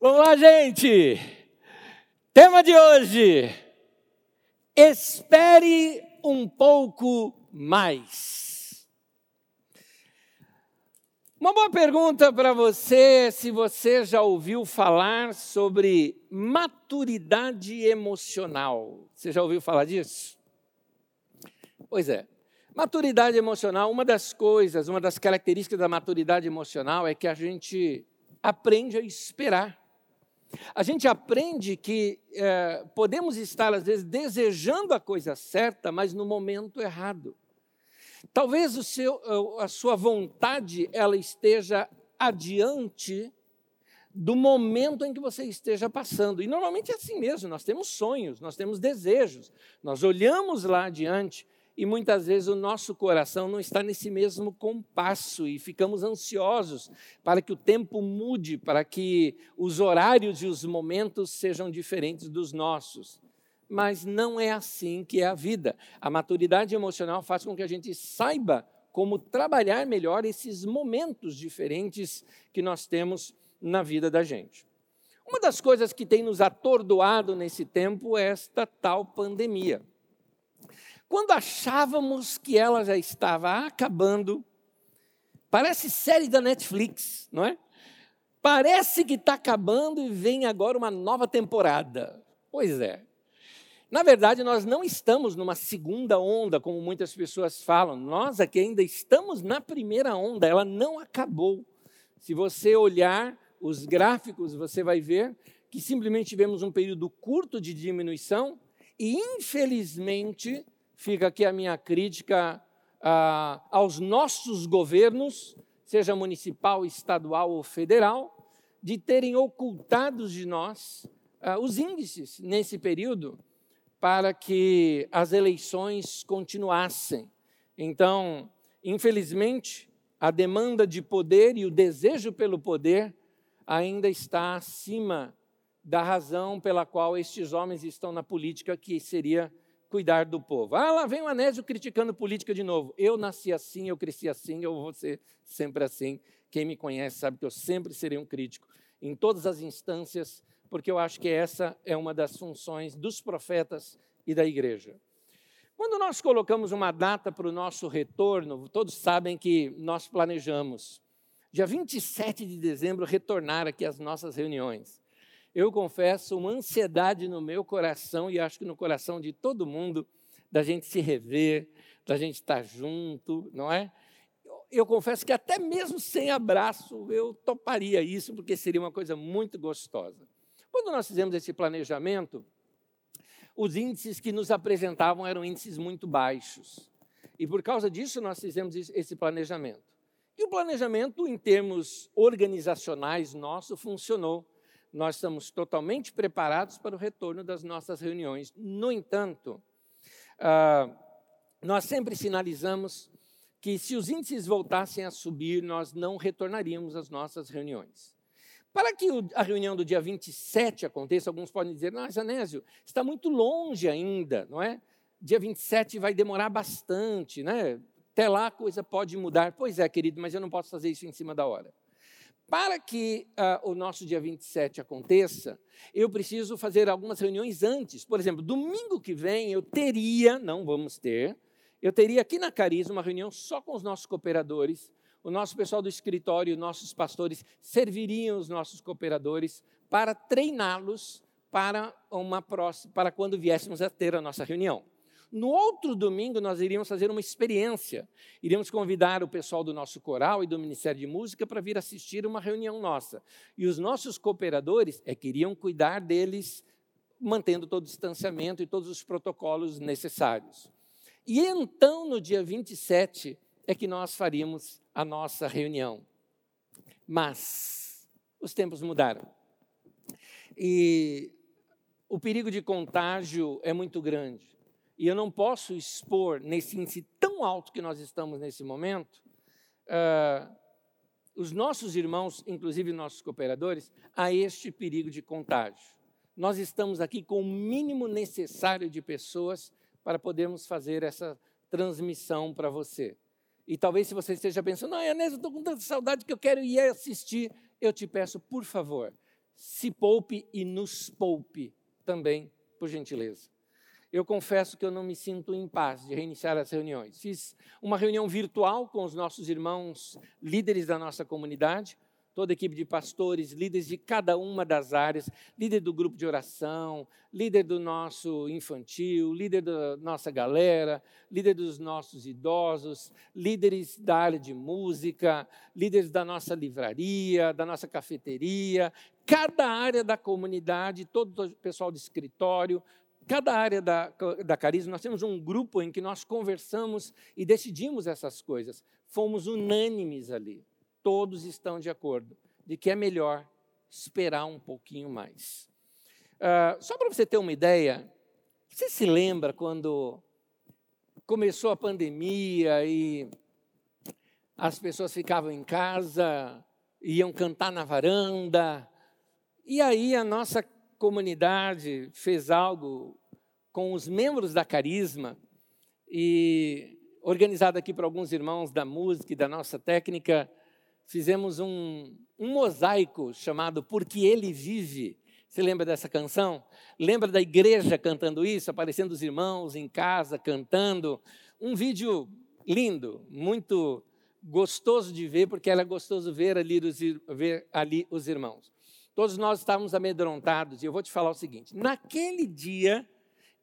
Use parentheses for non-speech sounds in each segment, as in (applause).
Vamos lá, gente! Tema de hoje: espere um pouco mais. Uma boa pergunta para você se você já ouviu falar sobre maturidade emocional. Você já ouviu falar disso? Pois é. Maturidade emocional, uma das coisas, uma das características da maturidade emocional é que a gente aprende a esperar. A gente aprende que é, podemos estar, às vezes, desejando a coisa certa, mas no momento errado. Talvez seu, a sua vontade ela esteja adiante do momento em que você esteja passando. E normalmente é assim mesmo, nós temos sonhos, nós temos desejos, nós olhamos lá adiante e muitas vezes o nosso coração não está nesse mesmo compasso e ficamos ansiosos para que o tempo mude, para que os horários e os momentos sejam diferentes dos nossos. Mas não é assim que é a vida. A maturidade emocional faz com que a gente saiba como trabalhar melhor esses momentos diferentes que nós temos na vida da gente. Uma das coisas que tem nos atordoado nesse tempo é esta tal pandemia. Quando achávamos que ela já estava acabando, parece série da Netflix, não é? Parece que está acabando e vem agora uma nova temporada. Pois é. Na verdade, nós não estamos numa segunda onda, como muitas pessoas falam. Nós aqui ainda estamos na primeira onda, ela não acabou. Se você olhar os gráficos, você vai ver que simplesmente tivemos um período curto de diminuição e, infelizmente, fica aqui a minha crítica ah, aos nossos governos, seja municipal, estadual ou federal, de terem ocultado de nós ah, os índices nesse período para que as eleições continuassem. Então, infelizmente, a demanda de poder e o desejo pelo poder ainda está acima da razão pela qual estes homens estão na política, que seria cuidar do povo. Ah, lá vem o Anésio criticando política de novo. Eu nasci assim, eu cresci assim, eu vou ser sempre assim. Quem me conhece sabe que eu sempre serei um crítico em todas as instâncias, porque eu acho que essa é uma das funções dos profetas e da igreja. Quando nós colocamos uma data para o nosso retorno, todos sabem que nós planejamos, dia 27 de dezembro, retornar aqui às nossas reuniões eu confesso, uma ansiedade no meu coração e acho que no coração de todo mundo, da gente se rever, da gente estar junto, não é? Eu confesso que até mesmo sem abraço eu toparia isso, porque seria uma coisa muito gostosa. Quando nós fizemos esse planejamento, os índices que nos apresentavam eram índices muito baixos. E por causa disso nós fizemos esse planejamento. E o planejamento, em termos organizacionais nosso, funcionou nós estamos totalmente preparados para o retorno das nossas reuniões. No entanto, ah, nós sempre sinalizamos que se os índices voltassem a subir, nós não retornaríamos às nossas reuniões. Para que a reunião do dia 27 aconteça, alguns podem dizer, não, Janésio, está muito longe ainda, não é? Dia 27 vai demorar bastante, né? Até lá a coisa pode mudar. Pois é, querido, mas eu não posso fazer isso em cima da hora. Para que uh, o nosso dia 27 aconteça, eu preciso fazer algumas reuniões antes. Por exemplo, domingo que vem eu teria, não vamos ter, eu teria aqui na Carisma uma reunião só com os nossos cooperadores. O nosso pessoal do escritório, nossos pastores serviriam os nossos cooperadores para treiná-los para uma próxima, para quando viéssemos a ter a nossa reunião. No outro domingo, nós iríamos fazer uma experiência. Iríamos convidar o pessoal do nosso coral e do Ministério de Música para vir assistir uma reunião nossa. E os nossos cooperadores é, queriam cuidar deles, mantendo todo o distanciamento e todos os protocolos necessários. E então, no dia 27, é que nós faríamos a nossa reunião. Mas os tempos mudaram. E o perigo de contágio é muito grande. E eu não posso expor nesse índice tão alto que nós estamos nesse momento, uh, os nossos irmãos, inclusive nossos cooperadores, a este perigo de contágio. Nós estamos aqui com o mínimo necessário de pessoas para podermos fazer essa transmissão para você. E talvez se você esteja pensando, Anésio, eu estou com tanta saudade que eu quero ir assistir, eu te peço, por favor, se poupe e nos poupe também, por gentileza. Eu confesso que eu não me sinto em paz de reiniciar as reuniões. Fiz uma reunião virtual com os nossos irmãos líderes da nossa comunidade toda a equipe de pastores, líderes de cada uma das áreas, líder do grupo de oração, líder do nosso infantil, líder da nossa galera, líder dos nossos idosos, líderes da área de música, líderes da nossa livraria, da nossa cafeteria, cada área da comunidade, todo o pessoal de escritório, cada área da, da Carisma, nós temos um grupo em que nós conversamos e decidimos essas coisas. Fomos unânimes ali todos estão de acordo de que é melhor esperar um pouquinho mais. Uh, só para você ter uma ideia, você se lembra quando começou a pandemia e as pessoas ficavam em casa, iam cantar na varanda, e aí a nossa comunidade fez algo com os membros da Carisma e organizado aqui por alguns irmãos da música e da nossa técnica, fizemos um, um mosaico chamado Porque Ele Vive. Você lembra dessa canção? Lembra da igreja cantando isso, aparecendo os irmãos em casa cantando? Um vídeo lindo, muito gostoso de ver, porque era gostoso ver ali os, ver ali os irmãos. Todos nós estávamos amedrontados, e eu vou te falar o seguinte: naquele dia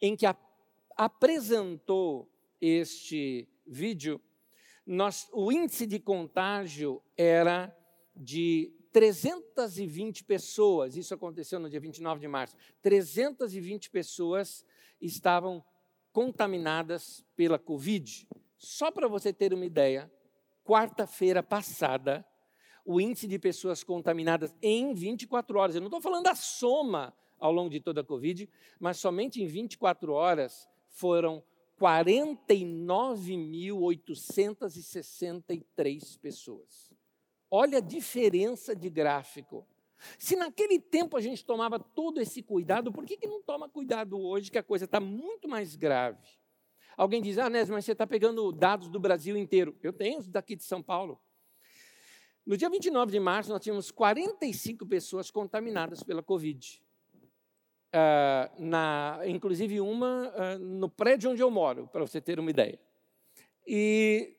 em que a, apresentou este vídeo, nós, o índice de contágio era de 320 pessoas, isso aconteceu no dia 29 de março. 320 pessoas estavam contaminadas pela Covid. Só para você ter uma ideia, quarta-feira passada, o índice de pessoas contaminadas em 24 horas, eu não estou falando da soma ao longo de toda a Covid, mas somente em 24 horas foram 49.863 pessoas. Olha a diferença de gráfico. Se naquele tempo a gente tomava todo esse cuidado, por que, que não toma cuidado hoje que a coisa está muito mais grave? Alguém diz, ah, Nésio, mas você está pegando dados do Brasil inteiro. Eu tenho os daqui de São Paulo. No dia 29 de março, nós tínhamos 45 pessoas contaminadas pela Covid uh, na, inclusive uma uh, no prédio onde eu moro, para você ter uma ideia. E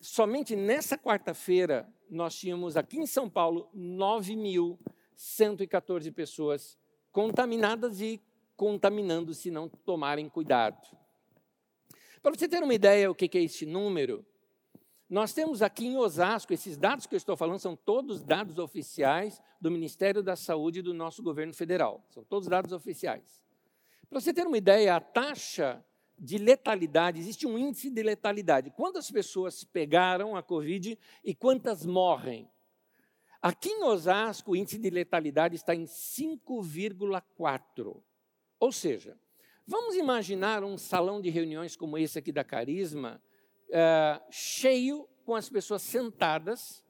somente nessa quarta-feira nós tínhamos aqui em São Paulo 9.114 pessoas contaminadas e contaminando se não tomarem cuidado. Para você ter uma ideia o que é este número, nós temos aqui em Osasco, esses dados que eu estou falando são todos dados oficiais do Ministério da Saúde e do nosso governo federal. São todos dados oficiais. Para você ter uma ideia, a taxa de letalidade, existe um índice de letalidade. Quantas pessoas pegaram a Covid e quantas morrem? Aqui em Osasco, o índice de letalidade está em 5,4. Ou seja, vamos imaginar um salão de reuniões como esse aqui da Carisma, é, cheio, com as pessoas sentadas,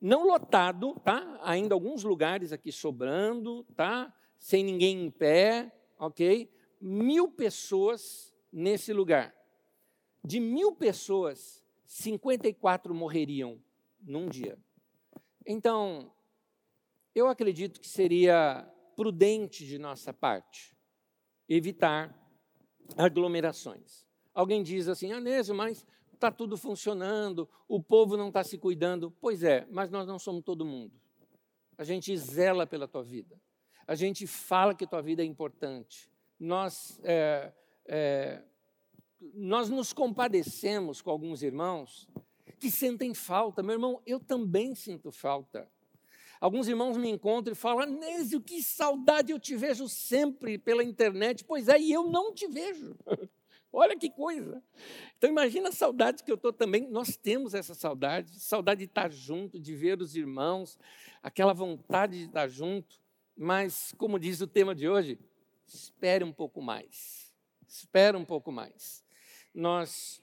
não lotado, tá? Ainda alguns lugares aqui sobrando, tá? Sem ninguém em pé, ok? Mil pessoas nesse lugar. De mil pessoas, 54 morreriam num dia. Então, eu acredito que seria prudente de nossa parte evitar aglomerações. Alguém diz assim, Anésio, mas está tudo funcionando, o povo não está se cuidando. Pois é, mas nós não somos todo mundo. A gente zela pela tua vida. A gente fala que tua vida é importante. Nós, é, é, nós nos compadecemos com alguns irmãos que sentem falta. Meu irmão, eu também sinto falta. Alguns irmãos me encontram e falam: Anésio, que saudade eu te vejo sempre pela internet. Pois é, e eu não te vejo. (laughs) Olha que coisa. Então imagina a saudade que eu estou também. Nós temos essa saudade, saudade de estar junto, de ver os irmãos, aquela vontade de estar junto. Mas, como diz o tema de hoje, espere um pouco mais. Espere um pouco mais. Nós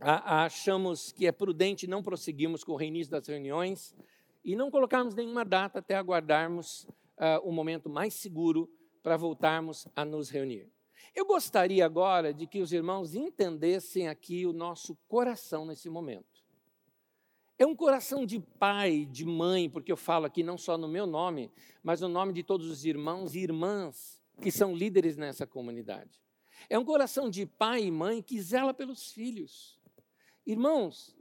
achamos que é prudente não prosseguirmos com o reinício das reuniões e não colocarmos nenhuma data até aguardarmos uh, o momento mais seguro para voltarmos a nos reunir. Eu gostaria agora de que os irmãos entendessem aqui o nosso coração nesse momento. É um coração de pai, de mãe, porque eu falo aqui não só no meu nome, mas no nome de todos os irmãos e irmãs que são líderes nessa comunidade. É um coração de pai e mãe que zela pelos filhos. Irmãos,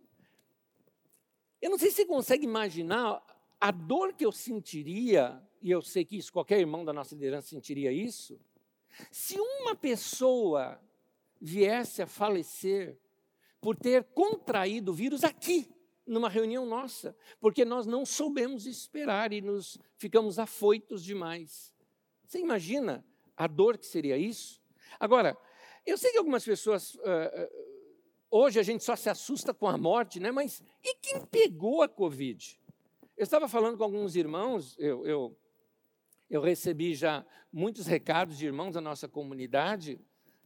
eu não sei se você consegue imaginar a dor que eu sentiria, e eu sei que isso, qualquer irmão da nossa liderança sentiria isso, se uma pessoa viesse a falecer por ter contraído o vírus aqui, numa reunião nossa, porque nós não soubemos esperar e nos ficamos afoitos demais. Você imagina a dor que seria isso? Agora, eu sei que algumas pessoas. Uh, hoje a gente só se assusta com a morte, né? mas e quem pegou a Covid? Eu estava falando com alguns irmãos, eu, eu, eu recebi já muitos recados de irmãos da nossa comunidade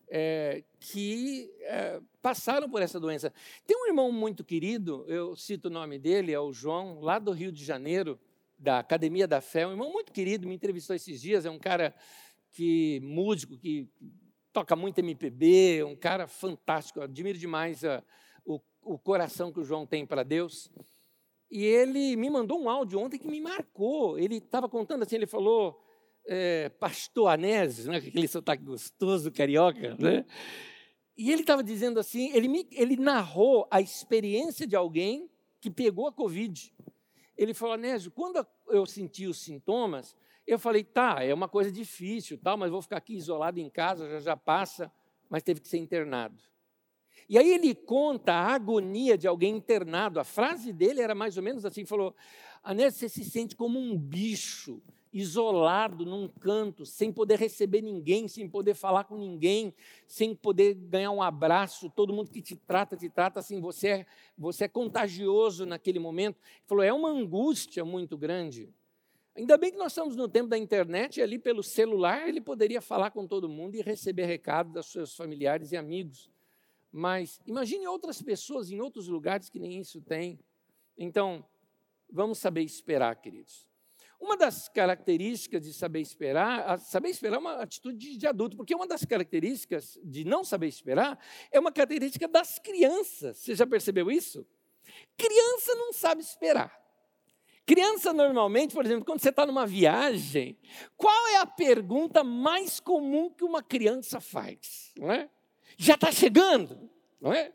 é, que é, passaram por essa doença. Tem um irmão muito querido, eu cito o nome dele, é o João, lá do Rio de Janeiro, da Academia da Fé, um irmão muito querido, me entrevistou esses dias, é um cara que músico, que toca muito MPB, um cara fantástico, admiro demais a, o, o coração que o João tem para Deus. E ele me mandou um áudio ontem que me marcou. Ele estava contando assim, ele falou, é, pastor Anésio, né, aquele sotaque gostoso, carioca, né? E ele estava dizendo assim, ele, me, ele narrou a experiência de alguém que pegou a Covid. Ele falou, Anésio, quando eu senti os sintomas, eu falei, tá, é uma coisa difícil, tal, mas vou ficar aqui isolado em casa, já já passa, mas teve que ser internado. E aí ele conta a agonia de alguém internado. A frase dele era mais ou menos assim: falou, Anésio, você se sente como um bicho, isolado num canto, sem poder receber ninguém, sem poder falar com ninguém, sem poder ganhar um abraço. Todo mundo que te trata, te trata assim, você é, você é contagioso naquele momento. Ele falou, é uma angústia muito grande. Ainda bem que nós estamos no tempo da internet e ali pelo celular ele poderia falar com todo mundo e receber recado dos seus familiares e amigos. Mas imagine outras pessoas em outros lugares que nem isso tem. Então, vamos saber esperar, queridos. Uma das características de saber esperar, saber esperar é uma atitude de adulto, porque uma das características de não saber esperar é uma característica das crianças. Você já percebeu isso? Criança não sabe esperar. Criança, normalmente, por exemplo, quando você está numa viagem, qual é a pergunta mais comum que uma criança faz? Não é? Já está chegando, não é?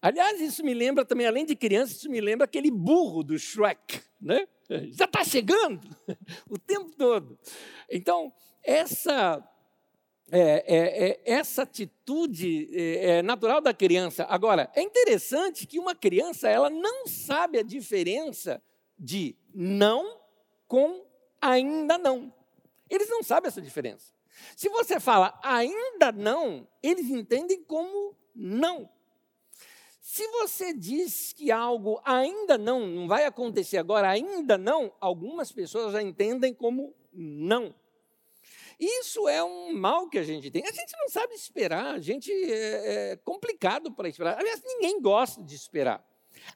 Aliás, isso me lembra também, além de criança, isso me lembra aquele burro do Shrek, né? Já está chegando (laughs) o tempo todo. Então, essa é, é, é, essa atitude é, é, natural da criança. Agora, é interessante que uma criança ela não sabe a diferença de não com ainda não. Eles não sabem essa diferença. Se você fala ainda não, eles entendem como não. Se você diz que algo ainda não, não vai acontecer agora, ainda não, algumas pessoas já entendem como não. Isso é um mal que a gente tem. A gente não sabe esperar, a gente é, é complicado para esperar. Aliás, ninguém gosta de esperar.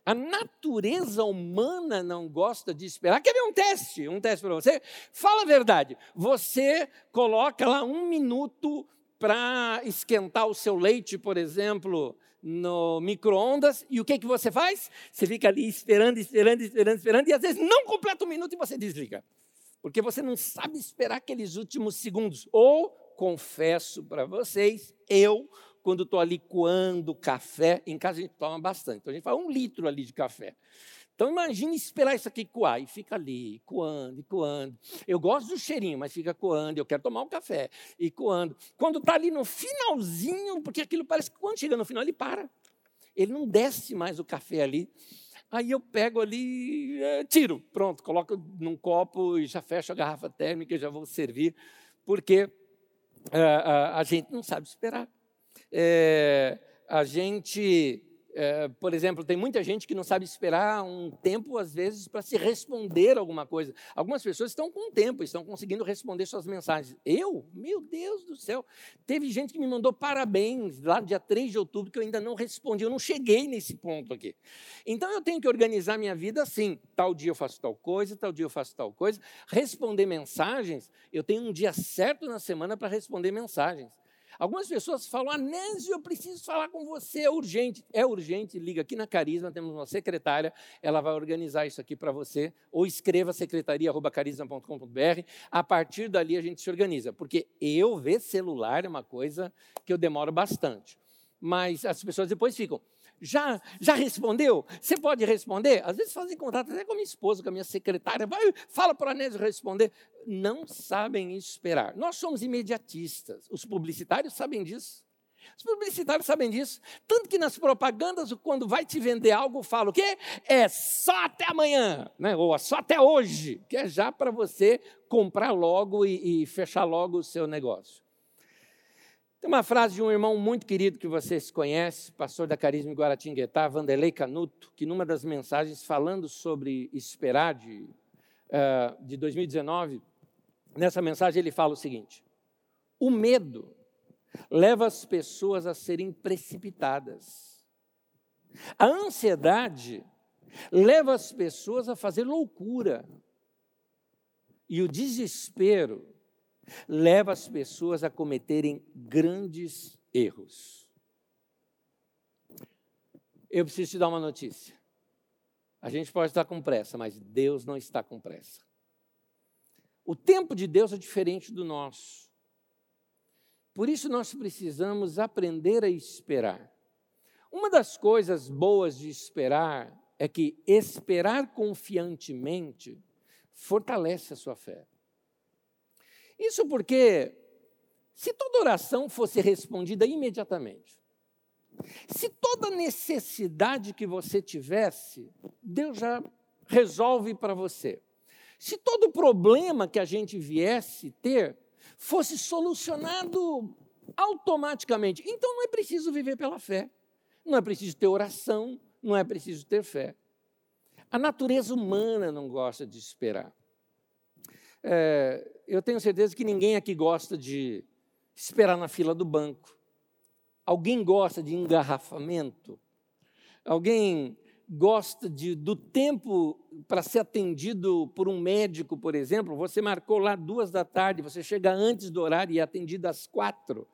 A natureza humana não gosta de esperar. Quer ver um teste? Um teste para você? Fala a verdade. Você coloca lá um minuto para esquentar o seu leite, por exemplo, no micro-ondas, e o que, que você faz? Você fica ali esperando, esperando, esperando, esperando, e às vezes não completa um minuto e você desliga. Porque você não sabe esperar aqueles últimos segundos. Ou, confesso para vocês, eu quando estou ali coando café, em casa a gente toma bastante, então a gente faz um litro ali de café. Então imagine esperar isso aqui coar e fica ali, coando e coando. Eu gosto do cheirinho, mas fica coando, eu quero tomar um café e coando. Quando está ali no finalzinho, porque aquilo parece que quando chega no final ele para. Ele não desce mais o café ali. Aí eu pego ali, é, tiro, pronto, coloco num copo e já fecho a garrafa térmica e já vou servir, porque é, a, a gente não sabe esperar. É, a gente, é, por exemplo, tem muita gente que não sabe esperar um tempo, às vezes, para se responder alguma coisa. Algumas pessoas estão com tempo, estão conseguindo responder suas mensagens. Eu? Meu Deus do céu! Teve gente que me mandou parabéns lá no dia 3 de outubro que eu ainda não respondi, eu não cheguei nesse ponto aqui. Então eu tenho que organizar minha vida assim: tal dia eu faço tal coisa, tal dia eu faço tal coisa. Responder mensagens, eu tenho um dia certo na semana para responder mensagens. Algumas pessoas falam, Anésio, eu preciso falar com você, é urgente. É urgente, liga aqui na Carisma, temos uma secretária, ela vai organizar isso aqui para você, ou escreva secretaria.carisma.com.br, a partir dali a gente se organiza, porque eu ver celular é uma coisa que eu demoro bastante. Mas as pessoas depois ficam, já, já respondeu? Você pode responder? Às vezes fazem contato até com minha esposa, com a minha secretária. Vai, fala para o Anésio responder. Não sabem esperar. Nós somos imediatistas. Os publicitários sabem disso. Os publicitários sabem disso. Tanto que nas propagandas, quando vai te vender algo, fala o quê? É só até amanhã, né? ou é só até hoje, que é já para você comprar logo e, e fechar logo o seu negócio. Tem uma frase de um irmão muito querido que vocês conhecem, pastor da Carisma Guaratinguetá, Vanderlei Canuto, que numa das mensagens falando sobre esperar de, uh, de 2019, nessa mensagem ele fala o seguinte: o medo leva as pessoas a serem precipitadas. A ansiedade leva as pessoas a fazer loucura. E o desespero leva as pessoas a cometerem grandes erros. Eu preciso te dar uma notícia. A gente pode estar com pressa, mas Deus não está com pressa. O tempo de Deus é diferente do nosso. Por isso nós precisamos aprender a esperar. Uma das coisas boas de esperar é que esperar confiantemente fortalece a sua fé. Isso porque, se toda oração fosse respondida imediatamente, se toda necessidade que você tivesse, Deus já resolve para você. Se todo problema que a gente viesse ter fosse solucionado automaticamente, então não é preciso viver pela fé, não é preciso ter oração, não é preciso ter fé. A natureza humana não gosta de esperar. É, eu tenho certeza que ninguém aqui gosta de esperar na fila do banco. Alguém gosta de engarrafamento? Alguém gosta de, do tempo para ser atendido por um médico, por exemplo? Você marcou lá duas da tarde, você chega antes do horário e é atendido às quatro.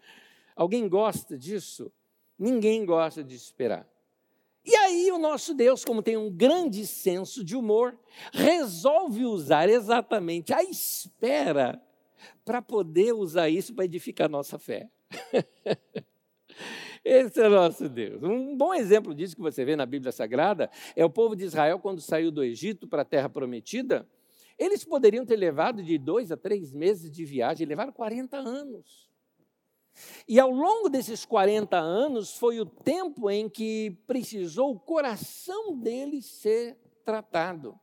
Alguém gosta disso? Ninguém gosta de esperar. E aí o nosso Deus, como tem um grande senso de humor, resolve usar exatamente a espera para poder usar isso para edificar a nossa fé. (laughs) Esse é o nosso Deus. Um bom exemplo disso que você vê na Bíblia Sagrada é o povo de Israel quando saiu do Egito para a Terra Prometida. Eles poderiam ter levado de dois a três meses de viagem, levaram 40 anos. E ao longo desses 40 anos foi o tempo em que precisou o coração deles ser tratado.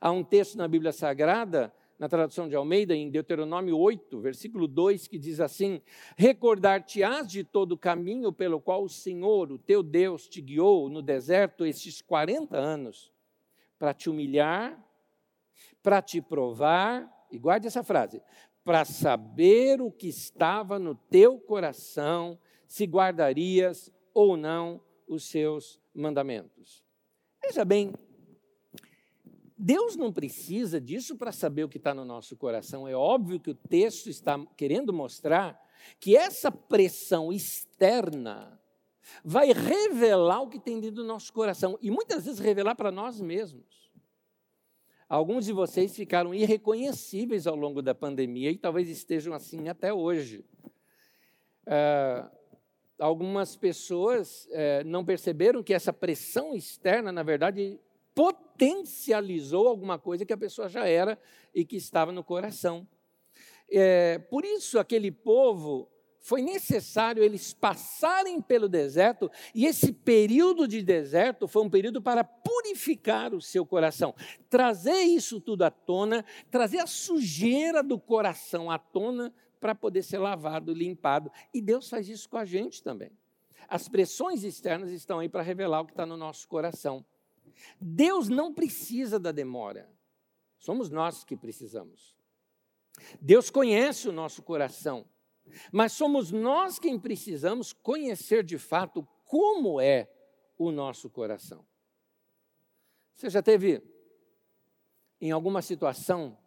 Há um texto na Bíblia Sagrada, na tradução de Almeida, em Deuteronômio 8, versículo 2, que diz assim: Recordar-te-ás de todo o caminho pelo qual o Senhor, o teu Deus, te guiou no deserto estes 40 anos, para te humilhar, para te provar, e guarde essa frase, para saber o que estava no teu coração, se guardarias ou não os seus mandamentos. Veja bem, Deus não precisa disso para saber o que está no nosso coração. É óbvio que o texto está querendo mostrar que essa pressão externa vai revelar o que tem dentro do nosso coração e muitas vezes revelar para nós mesmos. Alguns de vocês ficaram irreconhecíveis ao longo da pandemia e talvez estejam assim até hoje. É, algumas pessoas é, não perceberam que essa pressão externa, na verdade, potencializou alguma coisa que a pessoa já era e que estava no coração. É, por isso, aquele povo foi necessário eles passarem pelo deserto, e esse período de deserto foi um período para purificar o seu coração, trazer isso tudo à tona, trazer a sujeira do coração à tona para poder ser lavado, limpado. E Deus faz isso com a gente também. As pressões externas estão aí para revelar o que está no nosso coração. Deus não precisa da demora, somos nós que precisamos. Deus conhece o nosso coração. Mas somos nós quem precisamos conhecer de fato como é o nosso coração. Você já teve em alguma situação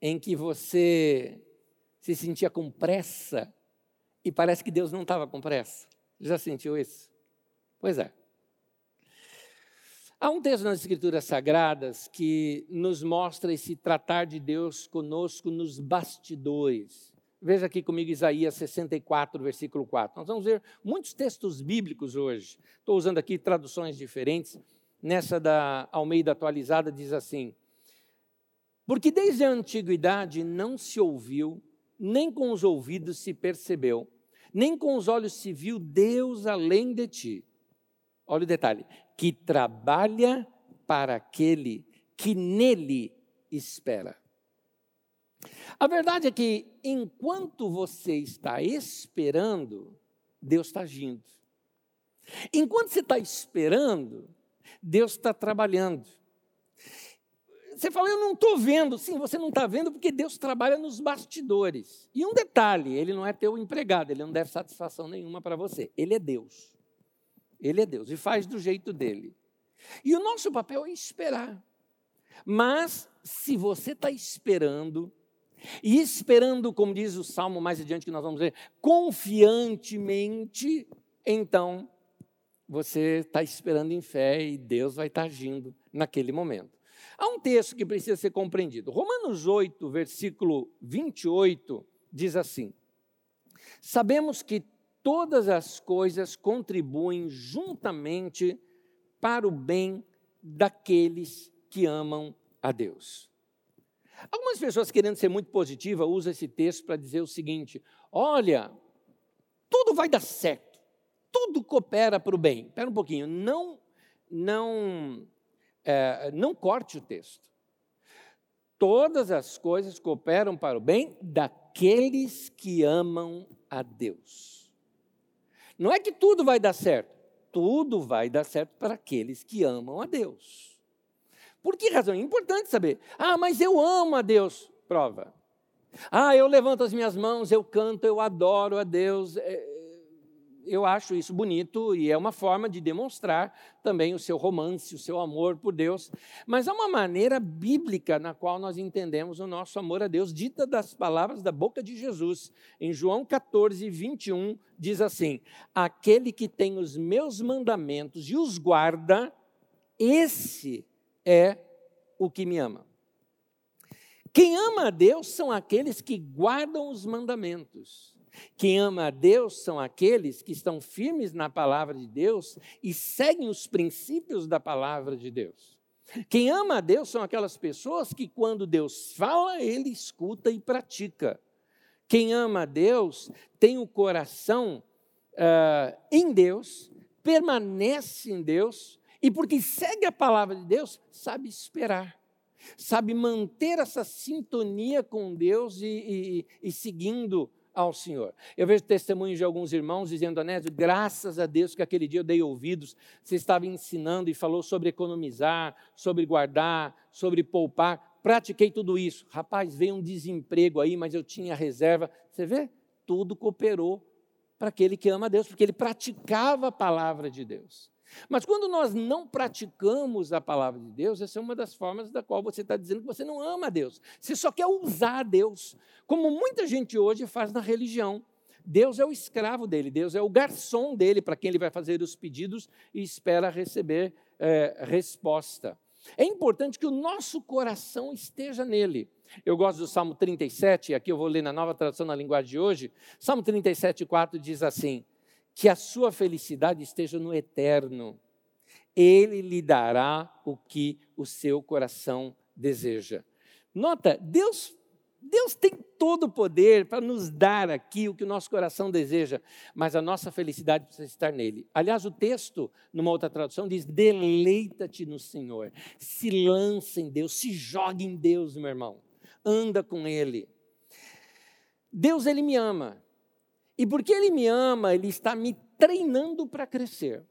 em que você se sentia com pressa e parece que Deus não estava com pressa. Já sentiu isso? Pois é. Há um texto nas Escrituras Sagradas que nos mostra esse tratar de Deus conosco nos bastidores. Veja aqui comigo Isaías 64, versículo 4. Nós vamos ver muitos textos bíblicos hoje. Estou usando aqui traduções diferentes. Nessa da Almeida atualizada diz assim: Porque desde a antiguidade não se ouviu, nem com os ouvidos se percebeu, nem com os olhos se viu Deus além de ti. Olha o detalhe: que trabalha para aquele que nele espera. A verdade é que enquanto você está esperando, Deus está agindo. Enquanto você está esperando, Deus está trabalhando. Você fala, eu não estou vendo. Sim, você não está vendo porque Deus trabalha nos bastidores. E um detalhe: ele não é teu empregado, ele não deve satisfação nenhuma para você. Ele é Deus. Ele é Deus e faz do jeito dele. E o nosso papel é esperar. Mas, se você está esperando, e esperando, como diz o salmo mais adiante que nós vamos ver, confiantemente, então você está esperando em fé e Deus vai estar tá agindo naquele momento. Há um texto que precisa ser compreendido. Romanos 8, versículo 28, diz assim: Sabemos que todas as coisas contribuem juntamente para o bem daqueles que amam a Deus. Algumas pessoas, querendo ser muito positiva, usam esse texto para dizer o seguinte: olha, tudo vai dar certo, tudo coopera para o bem. Espera um pouquinho, não, não, é, não corte o texto. Todas as coisas cooperam para o bem daqueles que amam a Deus. Não é que tudo vai dar certo, tudo vai dar certo para aqueles que amam a Deus. Por que razão? É importante saber. Ah, mas eu amo a Deus. Prova. Ah, eu levanto as minhas mãos, eu canto, eu adoro a Deus. É, eu acho isso bonito e é uma forma de demonstrar também o seu romance, o seu amor por Deus. Mas há uma maneira bíblica na qual nós entendemos o nosso amor a Deus, dita das palavras da boca de Jesus. Em João 14, 21, diz assim: Aquele que tem os meus mandamentos e os guarda, esse é o que me ama. Quem ama a Deus são aqueles que guardam os mandamentos. Quem ama a Deus são aqueles que estão firmes na palavra de Deus e seguem os princípios da palavra de Deus. Quem ama a Deus são aquelas pessoas que, quando Deus fala, ele escuta e pratica. Quem ama a Deus tem o coração uh, em Deus, permanece em Deus e porque segue a palavra de Deus, sabe esperar, sabe manter essa sintonia com Deus e, e, e seguindo ao Senhor. Eu vejo testemunhos de alguns irmãos dizendo, Anésio, graças a Deus que aquele dia eu dei ouvidos, você estava ensinando e falou sobre economizar, sobre guardar, sobre poupar. Pratiquei tudo isso. Rapaz, veio um desemprego aí, mas eu tinha reserva. Você vê? Tudo cooperou para aquele que ama a Deus, porque ele praticava a palavra de Deus. Mas quando nós não praticamos a palavra de Deus, essa é uma das formas da qual você está dizendo que você não ama a Deus. Você só quer usar Deus, como muita gente hoje faz na religião. Deus é o escravo dele, Deus é o garçom dele, para quem ele vai fazer os pedidos e espera receber é, resposta. É importante que o nosso coração esteja nele. Eu gosto do Salmo 37, aqui eu vou ler na nova tradução na linguagem de hoje. Salmo 37, 4 diz assim: que a sua felicidade esteja no eterno. Ele lhe dará o que o seu coração deseja. Nota, Deus Deus tem todo o poder para nos dar aqui o que o nosso coração deseja, mas a nossa felicidade precisa estar nele. Aliás, o texto, numa outra tradução, diz: deleita-te no Senhor, se lança em Deus, se joga em Deus, meu irmão, anda com Ele. Deus, Ele me ama, e porque Ele me ama, Ele está me treinando para crescer.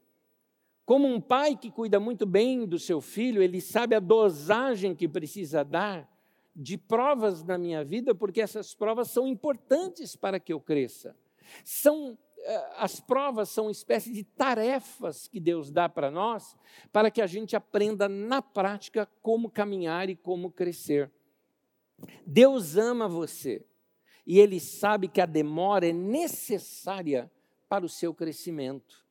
Como um pai que cuida muito bem do seu filho, ele sabe a dosagem que precisa dar de provas na minha vida, porque essas provas são importantes para que eu cresça. São eh, as provas são uma espécie de tarefas que Deus dá para nós, para que a gente aprenda na prática como caminhar e como crescer. Deus ama você. E ele sabe que a demora é necessária para o seu crescimento.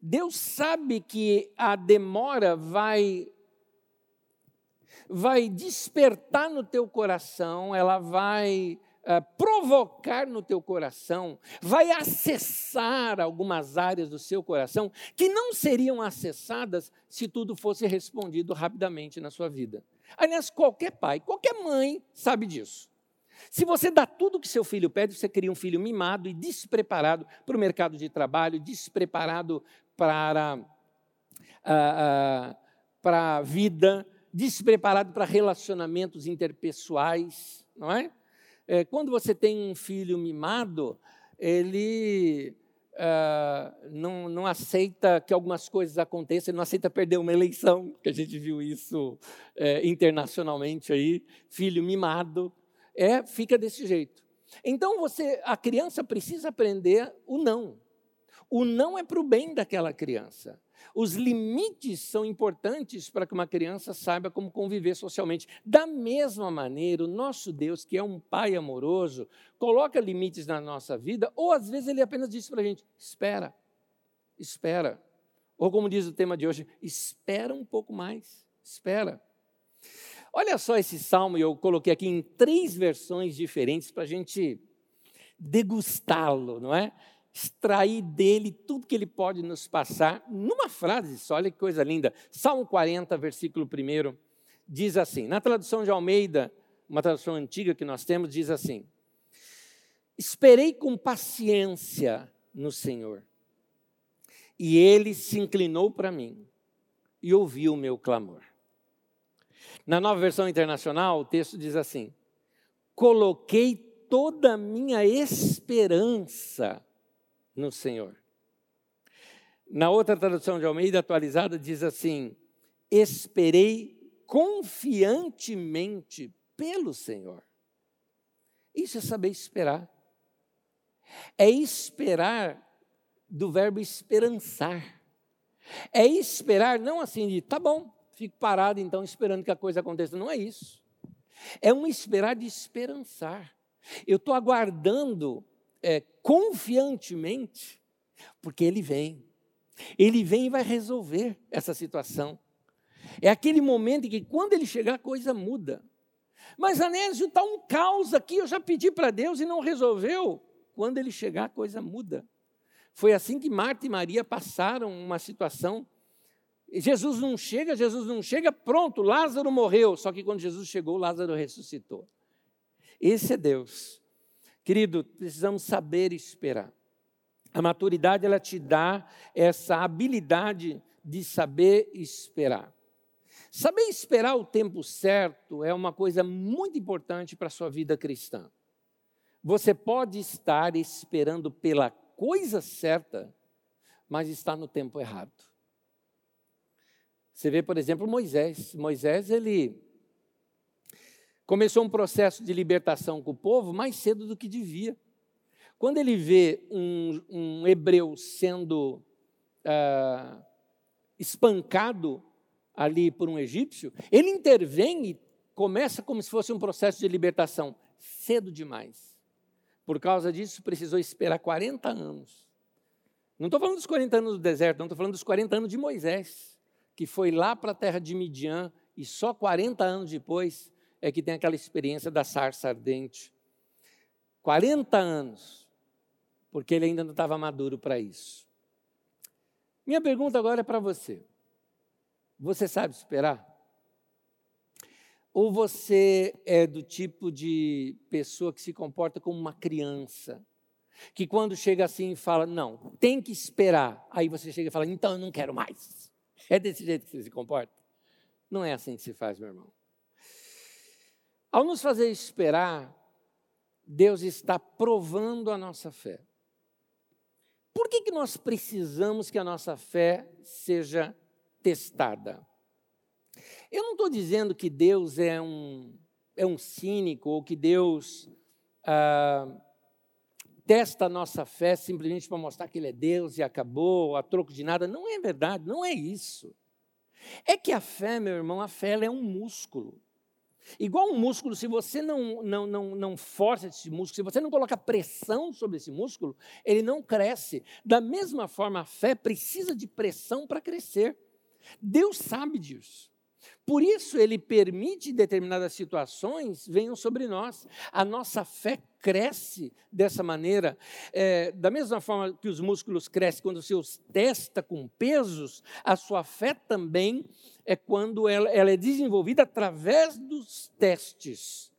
Deus sabe que a demora vai vai despertar no teu coração, ela vai uh, provocar no teu coração, vai acessar algumas áreas do seu coração que não seriam acessadas se tudo fosse respondido rapidamente na sua vida. Aliás, qualquer pai, qualquer mãe sabe disso. Se você dá tudo que seu filho pede, você cria um filho mimado e despreparado para o mercado de trabalho, despreparado para a, a, para a vida, despreparado para relacionamentos interpessoais, não é? é? Quando você tem um filho mimado, ele uh, não, não aceita que algumas coisas aconteçam, ele não aceita perder uma eleição, que a gente viu isso é, internacionalmente aí, filho mimado, é fica desse jeito. Então você, a criança precisa aprender o não. O não é para o bem daquela criança. Os limites são importantes para que uma criança saiba como conviver socialmente. Da mesma maneira, o nosso Deus, que é um pai amoroso, coloca limites na nossa vida, ou às vezes ele apenas diz para a gente: espera, espera. Ou como diz o tema de hoje, espera um pouco mais, espera. Olha só esse salmo, eu coloquei aqui em três versões diferentes para a gente degustá-lo, não é? Extrair dele tudo que ele pode nos passar numa frase só, olha que coisa linda. Salmo 40, versículo 1, diz assim: na tradução de Almeida, uma tradução antiga que nós temos, diz assim: Esperei com paciência no Senhor, e ele se inclinou para mim e ouviu o meu clamor. Na nova versão internacional, o texto diz assim: Coloquei toda a minha esperança no Senhor. Na outra tradução de Almeida atualizada diz assim: Esperei confiantemente pelo Senhor. Isso é saber esperar. É esperar do verbo esperançar. É esperar não assim de, tá bom, fico parado então esperando que a coisa aconteça. Não é isso. É um esperar de esperançar. Eu estou aguardando é, confiantemente, porque Ele vem. Ele vem e vai resolver essa situação. É aquele momento em que, quando Ele chegar, a coisa muda. Mas, Anésio, está um caos aqui, eu já pedi para Deus e não resolveu. Quando Ele chegar, a coisa muda. Foi assim que Marta e Maria passaram uma situação Jesus não chega, Jesus não chega, pronto, Lázaro morreu. Só que quando Jesus chegou, Lázaro ressuscitou. Esse é Deus. Querido, precisamos saber esperar. A maturidade ela te dá essa habilidade de saber esperar. Saber esperar o tempo certo é uma coisa muito importante para a sua vida cristã. Você pode estar esperando pela coisa certa, mas está no tempo errado. Você vê, por exemplo, Moisés. Moisés, ele começou um processo de libertação com o povo mais cedo do que devia. Quando ele vê um, um hebreu sendo ah, espancado ali por um egípcio, ele intervém e começa como se fosse um processo de libertação, cedo demais. Por causa disso, precisou esperar 40 anos. Não estou falando dos 40 anos do deserto, não estou falando dos 40 anos de Moisés que foi lá para a terra de Midian e só 40 anos depois é que tem aquela experiência da sarça ardente. 40 anos, porque ele ainda não estava maduro para isso. Minha pergunta agora é para você. Você sabe esperar? Ou você é do tipo de pessoa que se comporta como uma criança, que quando chega assim fala, não, tem que esperar. Aí você chega e fala, então eu não quero mais. É desse jeito que você se comporta? Não é assim que se faz, meu irmão. Ao nos fazer esperar, Deus está provando a nossa fé. Por que, que nós precisamos que a nossa fé seja testada? Eu não estou dizendo que Deus é um, é um cínico ou que Deus ah, testa a nossa fé simplesmente para mostrar que Ele é Deus e acabou, a troco de nada. Não é verdade, não é isso. É que a fé, meu irmão, a fé é um músculo. Igual um músculo, se você não, não, não, não força esse músculo, se você não coloca pressão sobre esse músculo, ele não cresce. Da mesma forma, a fé precisa de pressão para crescer. Deus sabe disso. Por isso, ele permite determinadas situações venham sobre nós. A nossa fé cresce dessa maneira. É, da mesma forma que os músculos crescem quando você os testa com pesos, a sua fé também é quando ela, ela é desenvolvida através dos testes.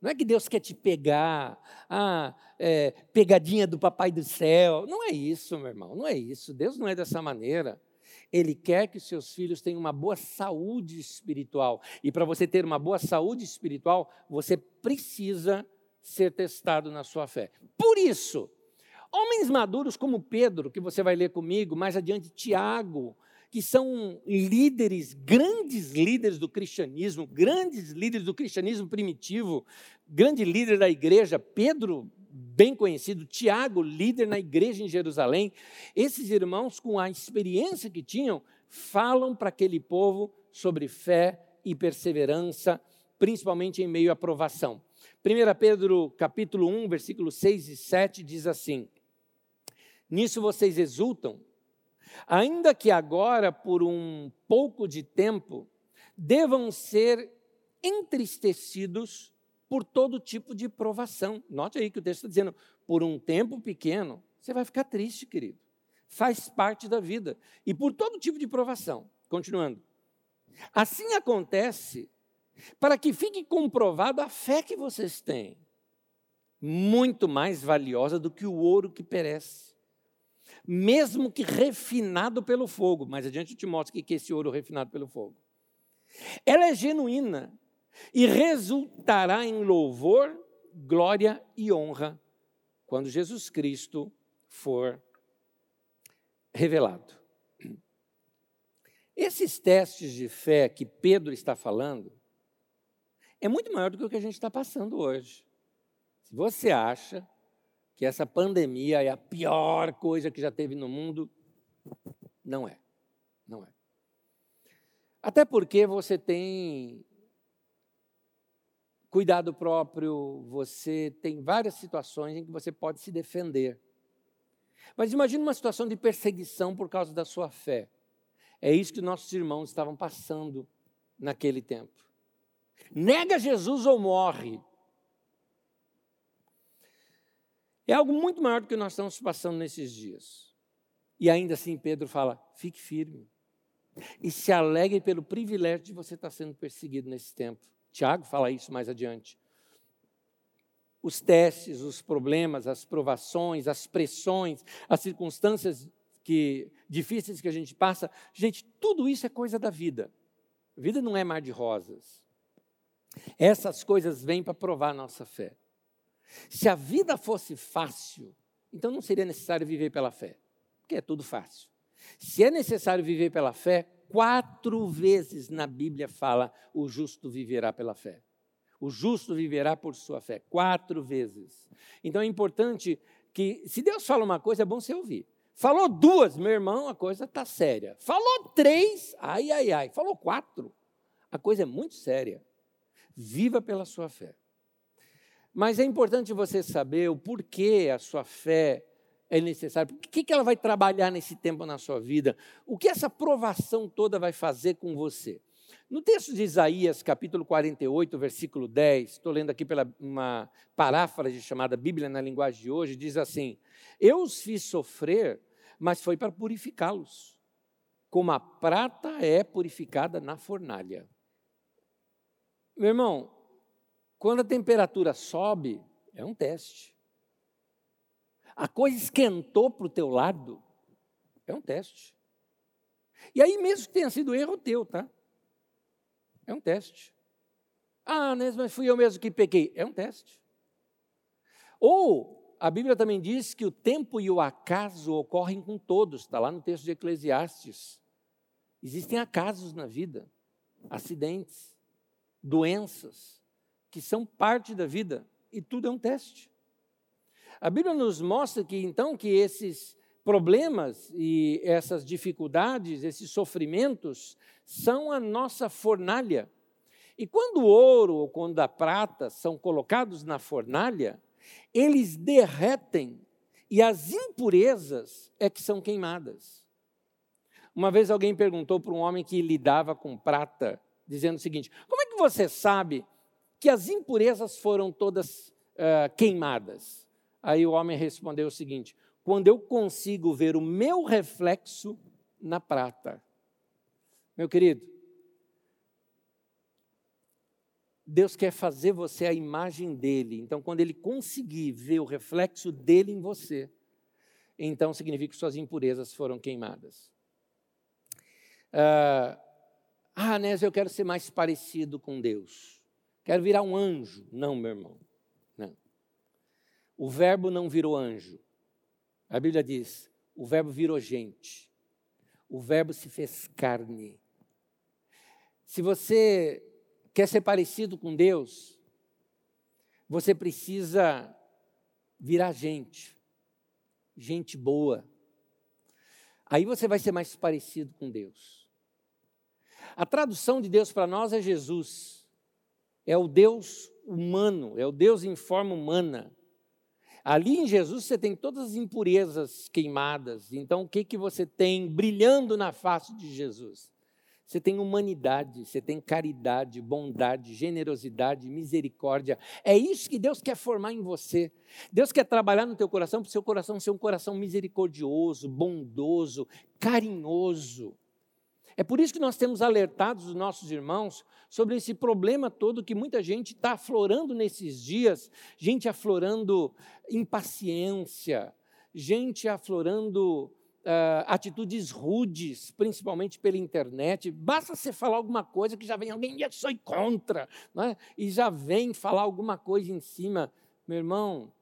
Não é que Deus quer te pegar, ah, é, pegadinha do papai do céu. Não é isso, meu irmão, não é isso. Deus não é dessa maneira. Ele quer que os seus filhos tenham uma boa saúde espiritual. E para você ter uma boa saúde espiritual, você precisa ser testado na sua fé. Por isso, homens maduros como Pedro, que você vai ler comigo, mais adiante Tiago, que são líderes, grandes líderes do cristianismo, grandes líderes do cristianismo primitivo, grande líder da igreja, Pedro, bem conhecido, Tiago, líder na igreja em Jerusalém. Esses irmãos, com a experiência que tinham, falam para aquele povo sobre fé e perseverança, principalmente em meio à provação. 1 Pedro capítulo 1, versículos 6 e 7 diz assim: Nisso vocês exultam, ainda que agora, por um pouco de tempo, devam ser entristecidos por todo tipo de provação. Note aí que o texto está dizendo, por um tempo pequeno, você vai ficar triste, querido. Faz parte da vida. E por todo tipo de provação. Continuando. Assim acontece para que fique comprovada a fé que vocês têm, muito mais valiosa do que o ouro que perece, mesmo que refinado pelo fogo. Mais adiante eu te mostro o que é esse ouro refinado pelo fogo. Ela é genuína e resultará em louvor, glória e honra quando Jesus Cristo for revelado. Esses testes de fé que Pedro está falando é muito maior do que o que a gente está passando hoje. Se você acha que essa pandemia é a pior coisa que já teve no mundo, não é. Não é. Até porque você tem cuidado próprio, você tem várias situações em que você pode se defender. Mas imagine uma situação de perseguição por causa da sua fé. É isso que nossos irmãos estavam passando naquele tempo. Nega Jesus ou morre. É algo muito maior do que nós estamos passando nesses dias. E ainda assim, Pedro fala: fique firme. E se alegre pelo privilégio de você estar sendo perseguido nesse tempo. Tiago fala isso mais adiante. Os testes, os problemas, as provações, as pressões, as circunstâncias que, difíceis que a gente passa, gente, tudo isso é coisa da vida. A vida não é mar de rosas. Essas coisas vêm para provar a nossa fé. Se a vida fosse fácil, então não seria necessário viver pela fé, porque é tudo fácil. Se é necessário viver pela fé, quatro vezes na Bíblia fala: o justo viverá pela fé. O justo viverá por sua fé. Quatro vezes. Então é importante que, se Deus fala uma coisa, é bom você ouvir. Falou duas, meu irmão, a coisa está séria. Falou três, ai, ai, ai. Falou quatro, a coisa é muito séria. Viva pela sua fé. Mas é importante você saber o porquê a sua fé é necessária. O que, que ela vai trabalhar nesse tempo na sua vida? O que essa provação toda vai fazer com você? No texto de Isaías, capítulo 48, versículo 10, estou lendo aqui pela uma paráfrase chamada Bíblia na linguagem de hoje, diz assim: Eu os fiz sofrer, mas foi para purificá-los, como a prata é purificada na fornalha. Meu irmão, quando a temperatura sobe, é um teste. A coisa esquentou para o teu lado, é um teste. E aí, mesmo que tenha sido erro teu, tá? É um teste. Ah, mas fui eu mesmo que pequei. É um teste. Ou, a Bíblia também diz que o tempo e o acaso ocorrem com todos, está lá no texto de Eclesiastes. Existem acasos na vida, acidentes doenças, que são parte da vida, e tudo é um teste. A Bíblia nos mostra que então que esses problemas e essas dificuldades, esses sofrimentos são a nossa fornalha. E quando o ouro ou quando a prata são colocados na fornalha, eles derretem e as impurezas é que são queimadas. Uma vez alguém perguntou para um homem que lidava com prata, dizendo o seguinte: Como é que você sabe que as impurezas foram todas uh, queimadas? Aí o homem respondeu o seguinte: Quando eu consigo ver o meu reflexo na prata. Meu querido, Deus quer fazer você a imagem dele. Então, quando ele conseguir ver o reflexo dele em você, então significa que suas impurezas foram queimadas. Ah, ah Nés, eu quero ser mais parecido com Deus. Quero virar um anjo. Não, meu irmão. O verbo não virou anjo. A Bíblia diz: o verbo virou gente. O verbo se fez carne. Se você quer ser parecido com Deus, você precisa virar gente, gente boa. Aí você vai ser mais parecido com Deus. A tradução de Deus para nós é Jesus. É o Deus humano, é o Deus em forma humana. Ali em Jesus você tem todas as impurezas queimadas. Então o que, que você tem brilhando na face de Jesus? Você tem humanidade, você tem caridade, bondade, generosidade, misericórdia. É isso que Deus quer formar em você. Deus quer trabalhar no teu coração para o seu coração ser um coração misericordioso, bondoso, carinhoso. É por isso que nós temos alertado os nossos irmãos sobre esse problema todo que muita gente está aflorando nesses dias, gente aflorando impaciência, gente aflorando uh, atitudes rudes, principalmente pela internet. Basta você falar alguma coisa que já vem alguém, eu sou contra, é? e já vem falar alguma coisa em cima. Meu irmão,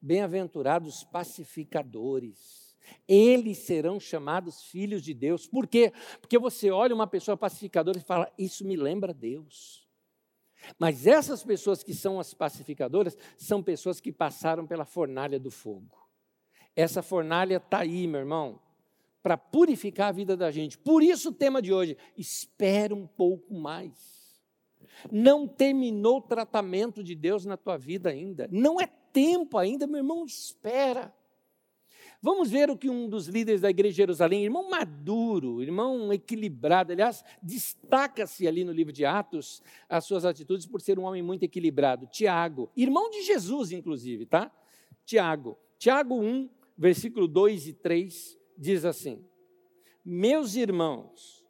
bem-aventurados pacificadores. Eles serão chamados filhos de Deus. Por quê? Porque você olha uma pessoa pacificadora e fala: Isso me lembra Deus. Mas essas pessoas que são as pacificadoras são pessoas que passaram pela fornalha do fogo. Essa fornalha está aí, meu irmão, para purificar a vida da gente. Por isso o tema de hoje, espera um pouco mais. Não terminou o tratamento de Deus na tua vida ainda. Não é tempo ainda, meu irmão, espera. Vamos ver o que um dos líderes da igreja de Jerusalém, irmão maduro, irmão equilibrado, aliás, destaca-se ali no livro de Atos as suas atitudes por ser um homem muito equilibrado. Tiago, irmão de Jesus, inclusive, tá? Tiago. Tiago 1, versículo 2 e 3, diz assim: Meus irmãos,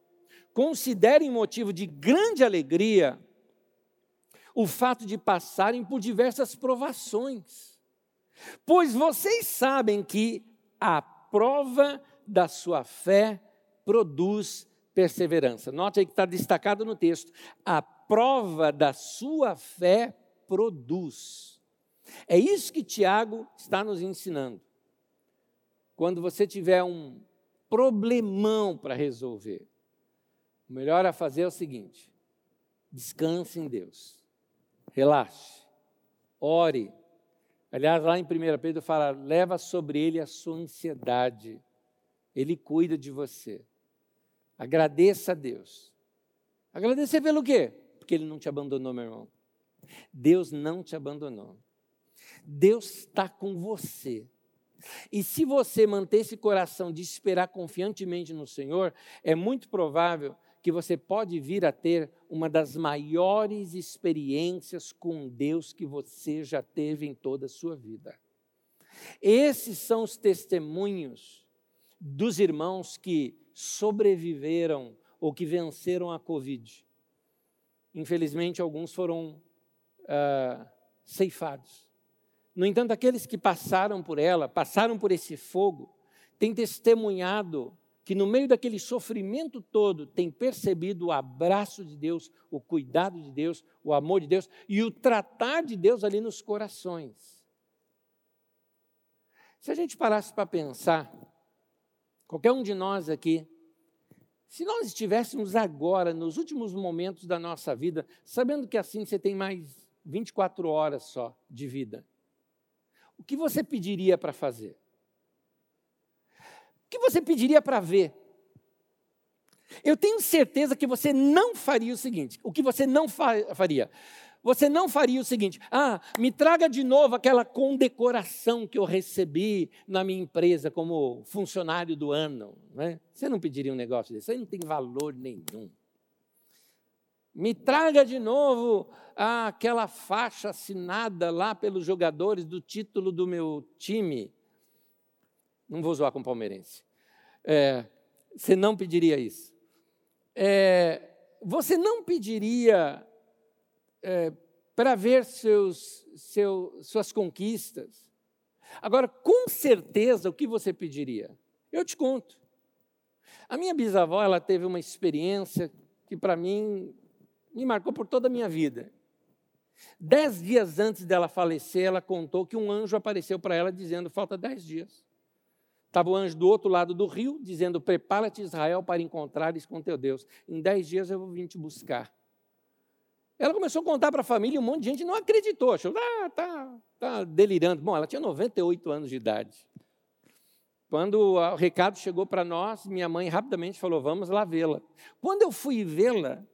considerem motivo de grande alegria o fato de passarem por diversas provações, pois vocês sabem que a prova da sua fé produz perseverança. Note aí que está destacado no texto: a prova da sua fé produz. É isso que Tiago está nos ensinando quando você tiver um problemão para resolver, o melhor a fazer é o seguinte: descanse em Deus, relaxe, ore. Aliás, lá em 1 Pedro fala: leva sobre ele a sua ansiedade, ele cuida de você. Agradeça a Deus. Agradecer pelo quê? Porque ele não te abandonou, meu irmão. Deus não te abandonou. Deus está com você. E se você manter esse coração de esperar confiantemente no Senhor, é muito provável que você pode vir a ter uma das maiores experiências com Deus que você já teve em toda a sua vida. Esses são os testemunhos dos irmãos que sobreviveram ou que venceram a Covid. Infelizmente, alguns foram uh, ceifados. No entanto, aqueles que passaram por ela, passaram por esse fogo, têm testemunhado que no meio daquele sofrimento todo, têm percebido o abraço de Deus, o cuidado de Deus, o amor de Deus e o tratar de Deus ali nos corações. Se a gente parasse para pensar, qualquer um de nós aqui, se nós estivéssemos agora, nos últimos momentos da nossa vida, sabendo que assim você tem mais 24 horas só de vida, o que você pediria para fazer? O que você pediria para ver? Eu tenho certeza que você não faria o seguinte: o que você não fa faria? Você não faria o seguinte: ah, me traga de novo aquela condecoração que eu recebi na minha empresa como funcionário do ano. Né? Você não pediria um negócio desse, aí não tem valor nenhum. Me traga de novo ah, aquela faixa assinada lá pelos jogadores do título do meu time. Não vou zoar com palmeirense. É, você não pediria isso. É, você não pediria é, para ver seus, seu, suas conquistas. Agora, com certeza, o que você pediria? Eu te conto. A minha bisavó, ela teve uma experiência que para mim me marcou por toda a minha vida. Dez dias antes dela falecer, ela contou que um anjo apareceu para ela dizendo: falta dez dias. Estava o anjo do outro lado do rio, dizendo: Prepara-te, Israel, para encontrares com teu Deus. Em dez dias eu vou vir te buscar. Ela começou a contar para a família, um monte de gente não acreditou, achou, ah, tá, tá delirando. Bom, ela tinha 98 anos de idade. Quando o recado chegou para nós, minha mãe rapidamente falou: Vamos lá vê-la. Quando eu fui vê-la,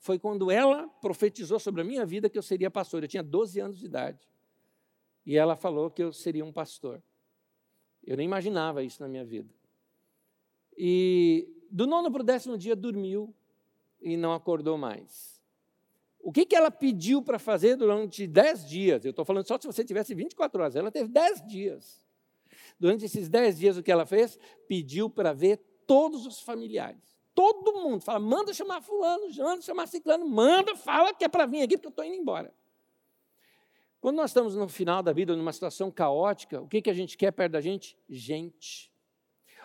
foi quando ela profetizou sobre a minha vida que eu seria pastor. Eu tinha 12 anos de idade. E ela falou que eu seria um pastor. Eu nem imaginava isso na minha vida. E do nono para o décimo dia dormiu e não acordou mais. O que, que ela pediu para fazer durante dez dias? Eu estou falando só se você tivesse 24 horas. Ela teve dez dias. Durante esses dez dias, o que ela fez? Pediu para ver todos os familiares. Todo mundo fala, manda chamar fulano, manda chamar ciclano, manda, fala que é para vir aqui, porque eu estou indo embora. Quando nós estamos no final da vida, numa situação caótica, o que, que a gente quer perto da gente? Gente.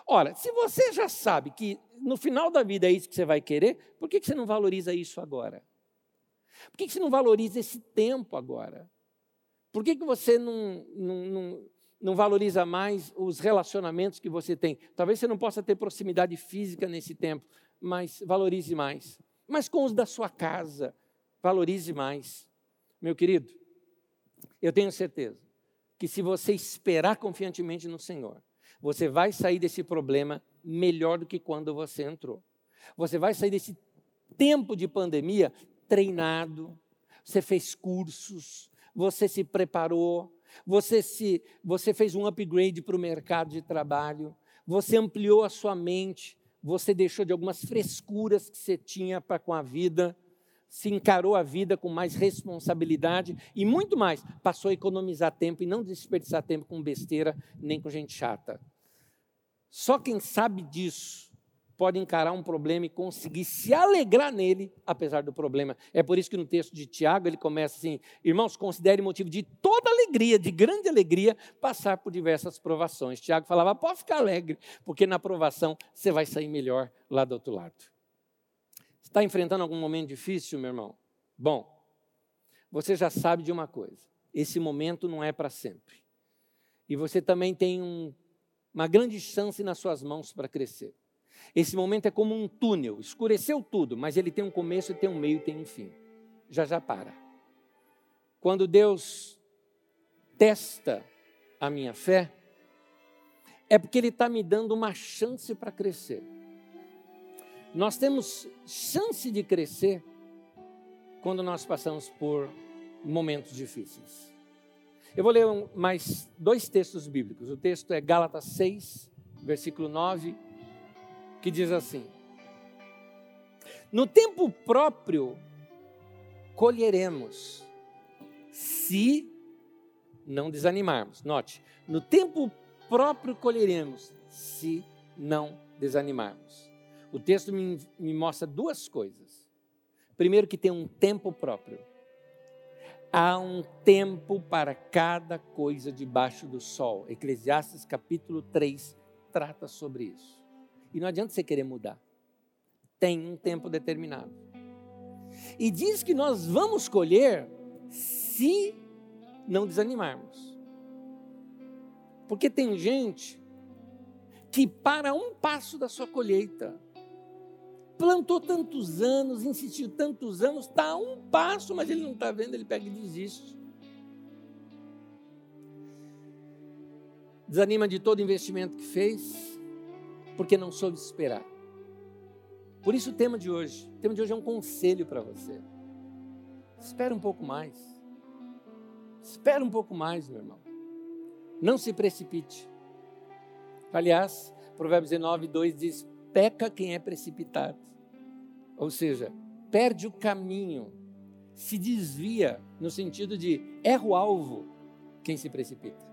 Ora, se você já sabe que no final da vida é isso que você vai querer, por que, que você não valoriza isso agora? Por que, que você não valoriza esse tempo agora? Por que, que você não, não, não, não valoriza mais os relacionamentos que você tem? Talvez você não possa ter proximidade física nesse tempo, mas valorize mais. Mas com os da sua casa, valorize mais. Meu querido, eu tenho certeza que se você esperar confiantemente no Senhor, você vai sair desse problema melhor do que quando você entrou. Você vai sair desse tempo de pandemia treinado, você fez cursos, você se preparou, você, se, você fez um upgrade para o mercado de trabalho, você ampliou a sua mente, você deixou de algumas frescuras que você tinha para com a vida, se encarou a vida com mais responsabilidade e muito mais, passou a economizar tempo e não desperdiçar tempo com besteira nem com gente chata. Só quem sabe disso pode encarar um problema e conseguir se alegrar nele, apesar do problema. É por isso que no texto de Tiago ele começa assim: Irmãos, considere motivo de toda alegria, de grande alegria, passar por diversas provações. Tiago falava: pode ficar alegre, porque na provação você vai sair melhor lá do outro lado. Está enfrentando algum momento difícil, meu irmão? Bom, você já sabe de uma coisa: esse momento não é para sempre. E você também tem um, uma grande chance nas suas mãos para crescer. Esse momento é como um túnel, escureceu tudo, mas ele tem um começo, tem um meio tem um fim. Já já para. Quando Deus testa a minha fé, é porque Ele está me dando uma chance para crescer. Nós temos chance de crescer quando nós passamos por momentos difíceis. Eu vou ler mais dois textos bíblicos. O texto é Gálatas 6, versículo 9, que diz assim: No tempo próprio colheremos, se não desanimarmos. Note, no tempo próprio colheremos, se não desanimarmos. O texto me, me mostra duas coisas. Primeiro, que tem um tempo próprio. Há um tempo para cada coisa debaixo do sol. Eclesiastes capítulo 3 trata sobre isso. E não adianta você querer mudar. Tem um tempo determinado. E diz que nós vamos colher se não desanimarmos. Porque tem gente que para um passo da sua colheita plantou tantos anos, insistiu tantos anos, está a um passo, mas ele não está vendo, ele pega e desiste. Desanima de todo investimento que fez, porque não soube esperar. Por isso o tema de hoje, o tema de hoje é um conselho para você. Espera um pouco mais. Espera um pouco mais, meu irmão. Não se precipite. Aliás, Provérbios 19, 2 diz: peca quem é precipitado. Ou seja, perde o caminho, se desvia, no sentido de erra o alvo quem se precipita.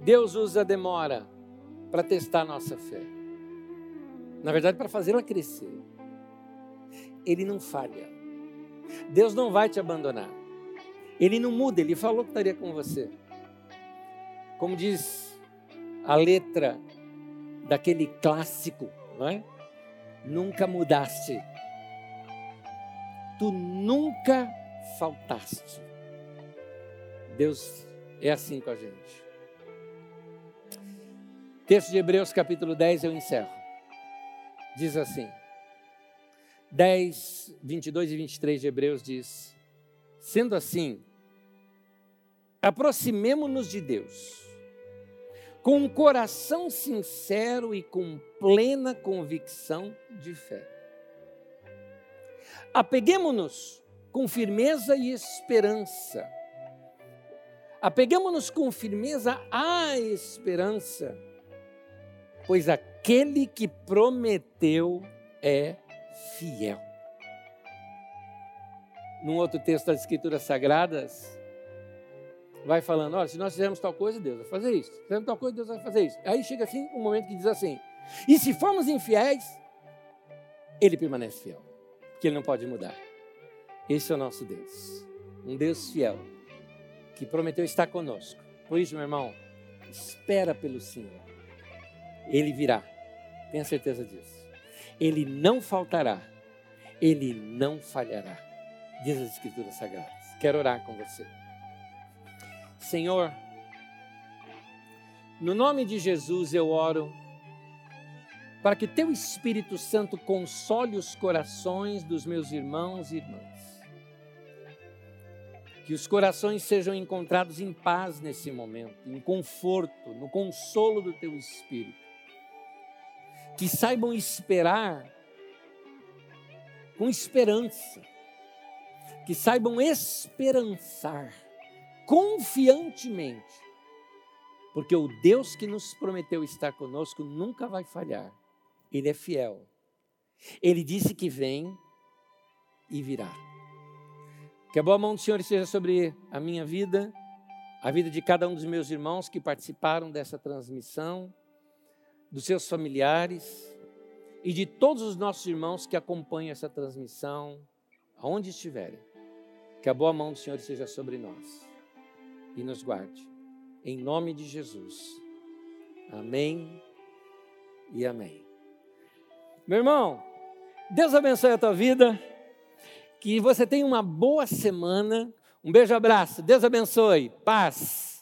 Deus usa a demora para testar a nossa fé. Na verdade, para fazê-la crescer. Ele não falha. Deus não vai te abandonar. Ele não muda, ele falou que estaria com você. Como diz a letra daquele clássico, não é? Nunca mudaste. Tu nunca faltaste. Deus é assim com a gente. Texto de Hebreus, capítulo 10, eu encerro. Diz assim: 10, 22 e 23 de Hebreus diz: Sendo assim, aproximemo-nos de Deus, com um coração sincero e com plena convicção de fé. Apeguemo-nos com firmeza e esperança. Apeguemo-nos com firmeza à esperança, pois aquele que prometeu é fiel. Num outro texto das Escrituras Sagradas, vai falando: olha, se nós fizermos tal coisa, Deus vai fazer isso. Se fizermos tal coisa, Deus vai fazer isso. Aí chega assim um momento que diz assim: e se formos infiéis, Ele permanece fiel, porque Ele não pode mudar. Esse é o nosso Deus, um Deus fiel, que prometeu estar conosco. Por isso, meu irmão, espera pelo Senhor. Ele virá, tenha certeza disso. Ele não faltará, ele não falhará, diz as Escrituras Sagradas. Quero orar com você. Senhor, no nome de Jesus eu oro para que teu Espírito Santo console os corações dos meus irmãos e irmãs. Que os corações sejam encontrados em paz nesse momento, em conforto, no consolo do teu Espírito que saibam esperar com esperança, que saibam esperançar confiantemente, porque o Deus que nos prometeu estar conosco nunca vai falhar, Ele é fiel. Ele disse que vem e virá. Que a boa mão do Senhor esteja sobre a minha vida, a vida de cada um dos meus irmãos que participaram dessa transmissão dos seus familiares e de todos os nossos irmãos que acompanham essa transmissão, aonde estiverem. Que a boa mão do Senhor esteja sobre nós e nos guarde. Em nome de Jesus. Amém e amém. Meu irmão, Deus abençoe a tua vida. Que você tenha uma boa semana. Um beijo, abraço. Deus abençoe. Paz.